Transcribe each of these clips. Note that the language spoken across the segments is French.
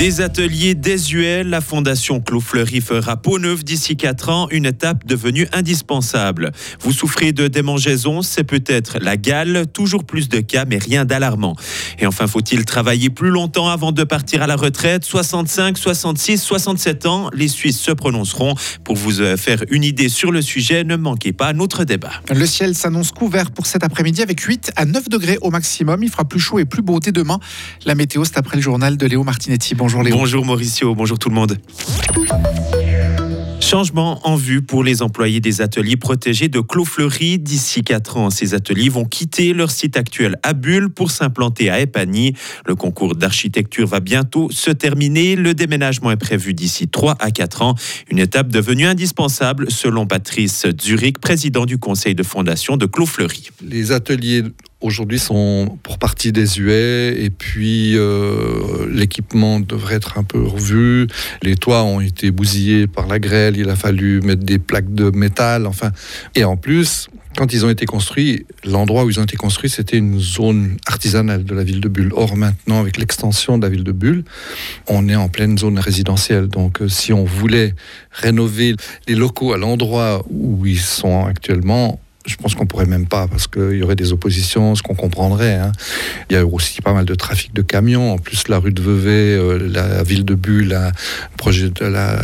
Des ateliers désuets, la Fondation Clos Fleury fera peau neuve d'ici 4 ans, une étape devenue indispensable. Vous souffrez de démangeaisons, c'est peut-être la gale, toujours plus de cas, mais rien d'alarmant. Et enfin, faut-il travailler plus longtemps avant de partir à la retraite? 65, 66, 67 ans, les Suisses se prononceront. Pour vous euh, faire une idée sur le sujet, ne manquez pas notre débat. Le ciel s'annonce couvert pour cet après-midi avec 8 à 9 degrés au maximum. Il fera plus chaud et plus beau dès demain. La météo, c'est après le journal de Léo Martinetti. Léo. Bonjour Mauricio, bonjour tout le monde. Changement en vue pour les employés des ateliers protégés de Clos-Fleury. D'ici 4 ans, ces ateliers vont quitter leur site actuel à Bulle pour s'implanter à Epagny. Le concours d'architecture va bientôt se terminer. Le déménagement est prévu d'ici 3 à 4 ans. Une étape devenue indispensable selon Patrice Zurich, président du conseil de fondation de Clos-Fleury. Les ateliers aujourd'hui sont pour partie désuets et puis euh, l'équipement devrait être un peu revu. Les toits ont été bousillés par la grêle, il a fallu mettre des plaques de métal, enfin. Et en plus, quand ils ont été construits, l'endroit où ils ont été construits, c'était une zone artisanale de la ville de Bulle. Or, maintenant, avec l'extension de la ville de Bulle, on est en pleine zone résidentielle. Donc, euh, si on voulait rénover les locaux à l'endroit où ils sont actuellement, je pense qu'on pourrait même pas parce qu'il y aurait des oppositions, ce qu'on comprendrait. Hein. Il y a aussi pas mal de trafic de camions. En plus, la rue de Vevey, euh, la ville de Bulle projet de euh,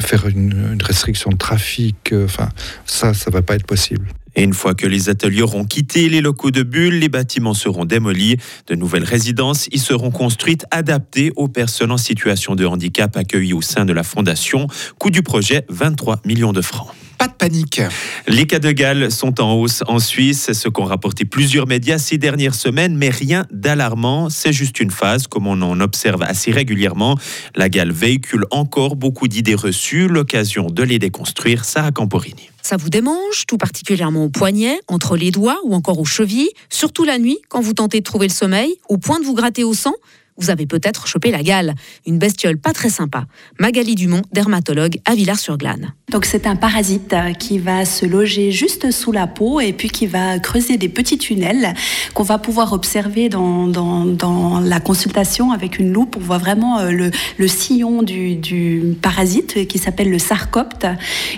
faire une, une, restriction de trafic. Euh, enfin, ça, ça va pas être possible. Et une fois que les ateliers auront quitté les locaux de Bulle, les bâtiments seront démolis. De nouvelles résidences y seront construites, adaptées aux personnes en situation de handicap accueillies au sein de la fondation. Coût du projet 23 millions de francs. Pas de panique. Les cas de Galles sont en hausse en Suisse, c'est ce qu'ont rapporté plusieurs médias ces dernières semaines, mais rien d'alarmant. C'est juste une phase, comme on en observe assez régulièrement. La Galle véhicule encore beaucoup d'idées reçues, l'occasion de les déconstruire. Sarah Camporini. Ça vous démange, tout particulièrement au poignet, entre les doigts ou encore aux chevilles, surtout la nuit quand vous tentez de trouver le sommeil, au point de vous gratter au sang? Vous avez peut-être chopé la gale, une bestiole pas très sympa. Magali Dumont, dermatologue à Villars-sur-Glane. Donc c'est un parasite euh, qui va se loger juste sous la peau et puis qui va creuser des petits tunnels qu'on va pouvoir observer dans, dans, dans, la consultation avec une loupe. On voit vraiment euh, le, le sillon du, du, parasite qui s'appelle le sarcopte.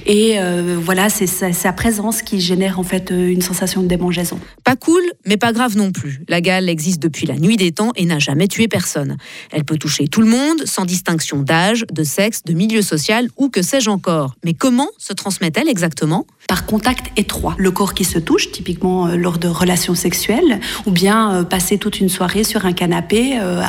Et euh, voilà, c'est sa, sa, présence qui génère en fait une sensation de démangeaison. Pas cool, mais pas grave non plus. La gale existe depuis la nuit des temps et n'a jamais tué personne. Elle peut toucher tout le monde, sans distinction d'âge, de sexe, de milieu social ou que sais-je encore. Mais comment se transmet-elle exactement? Par contact étroit. Le corps qui se touche, typiquement euh, lors de relations sexuelles, ou bien euh, passer toute une soirée sur un canapé, euh,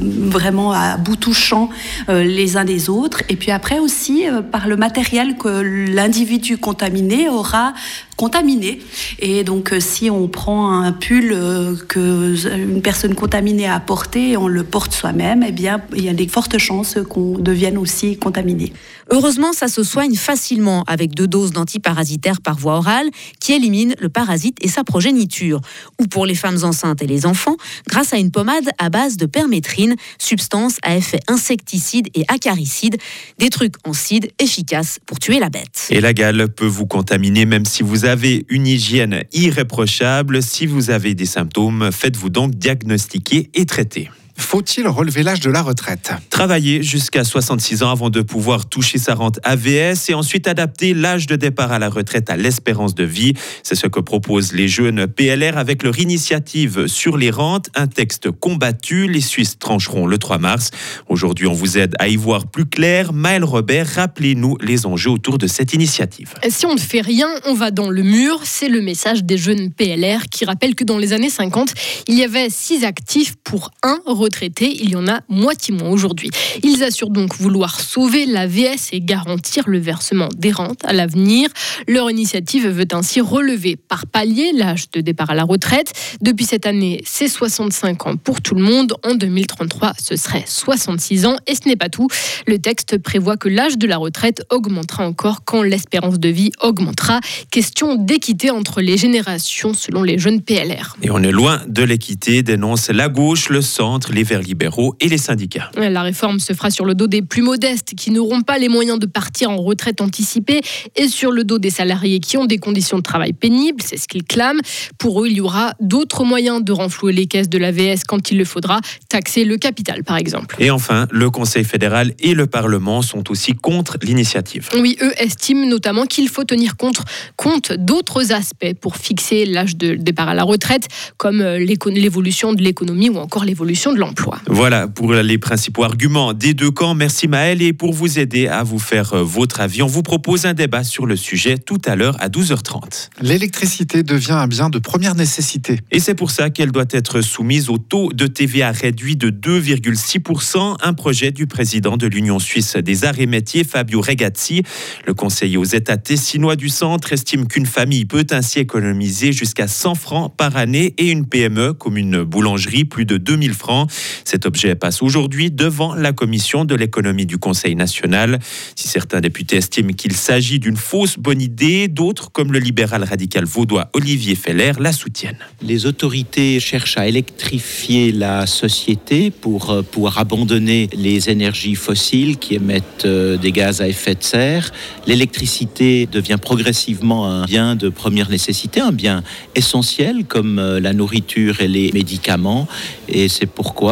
vraiment à bout touchant les uns des autres. Et puis après aussi par le matériel que l'individu contaminé aura contaminé. Et donc, euh, si on prend un pull euh, que une personne contaminée a porté et on le porte soi-même, eh bien, il y a des fortes chances qu'on devienne aussi contaminé. Heureusement, ça se soigne facilement avec deux doses d'antiparasitaires par voie orale qui éliminent le parasite et sa progéniture. Ou pour les femmes enceintes et les enfants, grâce à une pommade à base de permétrine, substance à effet insecticide et acaricide, des trucs en cide efficaces pour tuer la bête. Et la gale peut vous contaminer même si vous avez une hygiène irréprochable. Si vous avez des symptômes, faites-vous donc diagnostiquer et traiter. Faut-il relever l'âge de la retraite? Travailler jusqu'à 66 ans avant de pouvoir toucher sa rente AVS et ensuite adapter l'âge de départ à la retraite à l'espérance de vie. C'est ce que proposent les jeunes PLR avec leur initiative sur les rentes, un texte combattu. Les Suisses trancheront le 3 mars. Aujourd'hui, on vous aide à y voir plus clair. Maël Robert, rappelez-nous les enjeux autour de cette initiative. Si on ne fait rien, on va dans le mur. C'est le message des jeunes PLR qui rappellent que dans les années 50, il y avait 6 actifs pour un retraités, il y en a moitié moins aujourd'hui. Ils assurent donc vouloir sauver la VS et garantir le versement des rentes à l'avenir. Leur initiative veut ainsi relever par palier l'âge de départ à la retraite. Depuis cette année, c'est 65 ans pour tout le monde. En 2033, ce serait 66 ans. Et ce n'est pas tout. Le texte prévoit que l'âge de la retraite augmentera encore quand l'espérance de vie augmentera. Question d'équité entre les générations selon les jeunes PLR. Et on est loin de l'équité, dénonce la gauche, le centre, les Verts libéraux et les syndicats. La réforme se fera sur le dos des plus modestes qui n'auront pas les moyens de partir en retraite anticipée et sur le dos des salariés qui ont des conditions de travail pénibles, c'est ce qu'ils clament. Pour eux, il y aura d'autres moyens de renflouer les caisses de l'AVS quand il le faudra, taxer le capital par exemple. Et enfin, le Conseil fédéral et le Parlement sont aussi contre l'initiative. Oui, eux estiment notamment qu'il faut tenir compte, compte d'autres aspects pour fixer l'âge de départ à la retraite, comme euh, l'évolution de l'économie ou encore l'évolution de l'emploi. Voilà pour les principaux arguments des deux camps. Merci Maël. Et pour vous aider à vous faire euh, votre avis, on vous propose un débat sur le sujet tout à l'heure à 12h30. L'électricité devient un bien de première nécessité. Et c'est pour ça qu'elle doit être soumise au taux de TVA réduit de 2,6%, un projet du président de l'Union suisse des arts et métiers, Fabio Regazzi. Le conseiller aux États tessinois du centre estime qu'une famille peut ainsi économiser jusqu'à 100 francs par année et une PME, comme une boulangerie, plus de 2000 francs. Cet objet passe aujourd'hui devant la commission de l'économie du Conseil national. Si certains députés estiment qu'il s'agit d'une fausse bonne idée, d'autres, comme le libéral radical vaudois Olivier Feller, la soutiennent. Les autorités cherchent à électrifier la société pour euh, pouvoir abandonner les énergies fossiles qui émettent euh, des gaz à effet de serre. L'électricité devient progressivement un bien de première nécessité, un bien essentiel comme euh, la nourriture et les médicaments. Et c'est pourquoi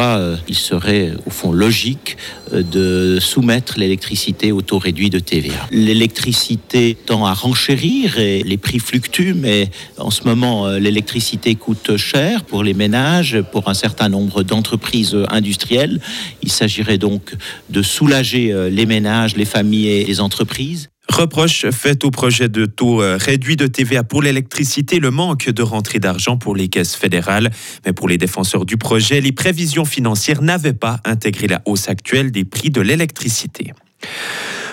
il serait au fond logique de soumettre l'électricité au taux réduit de TVA. L'électricité tend à renchérir et les prix fluctuent, mais en ce moment, l'électricité coûte cher pour les ménages, pour un certain nombre d'entreprises industrielles. Il s'agirait donc de soulager euh, les ménages, les familles et les entreprises. Reproche fait au projet de taux euh, réduit de TVA pour l'électricité le manque de rentrée d'argent pour les caisses fédérales. Mais pour les défenseurs du projet, les prévisions financières n'avaient pas intégré la hausse actuelle des prix de l'électricité.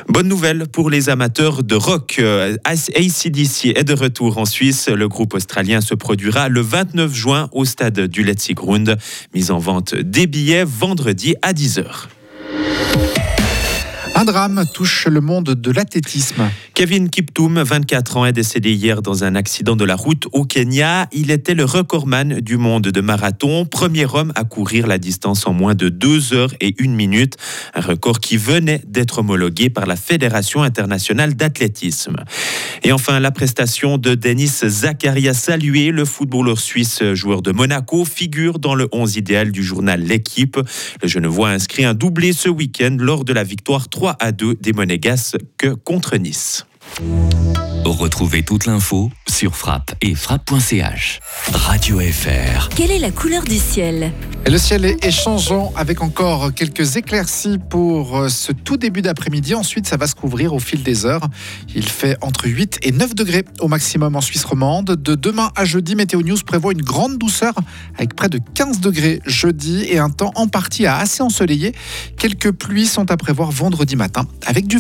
Bonne nouvelle pour les amateurs de rock. Euh, ACDC est de retour en Suisse. Le groupe australien se produira le 29 juin au stade du Letzigrund. Mise en vente des billets vendredi à 10h. Un drame touche le monde de l'athlétisme. Kevin Kiptoum, 24 ans, est décédé hier dans un accident de la route au Kenya. Il était le recordman du monde de marathon, premier homme à courir la distance en moins de 2 heures et 1 minute, un record qui venait d'être homologué par la Fédération internationale d'athlétisme. Et enfin, la prestation de Denis Zakaria salué, le footballeur suisse joueur de Monaco, figure dans le 11 idéal du journal L'équipe. Le Genevois a inscrit un doublé ce week-end lors de la victoire 3 à 2 des Monégasques contre Nice. Retrouvez toute l'info sur frappe et frappe.ch. Radio FR. Quelle est la couleur du ciel? Le ciel est changeant avec encore quelques éclaircies pour euh, ce tout début d'après-midi. Ensuite, ça va se couvrir au fil des heures. Il fait entre 8 et 9 degrés au maximum en Suisse romande. De demain à jeudi, Météo News prévoit une grande douceur avec près de 15 degrés jeudi et un temps en partie assez ensoleillé. Quelques pluies sont à prévoir vendredi matin avec du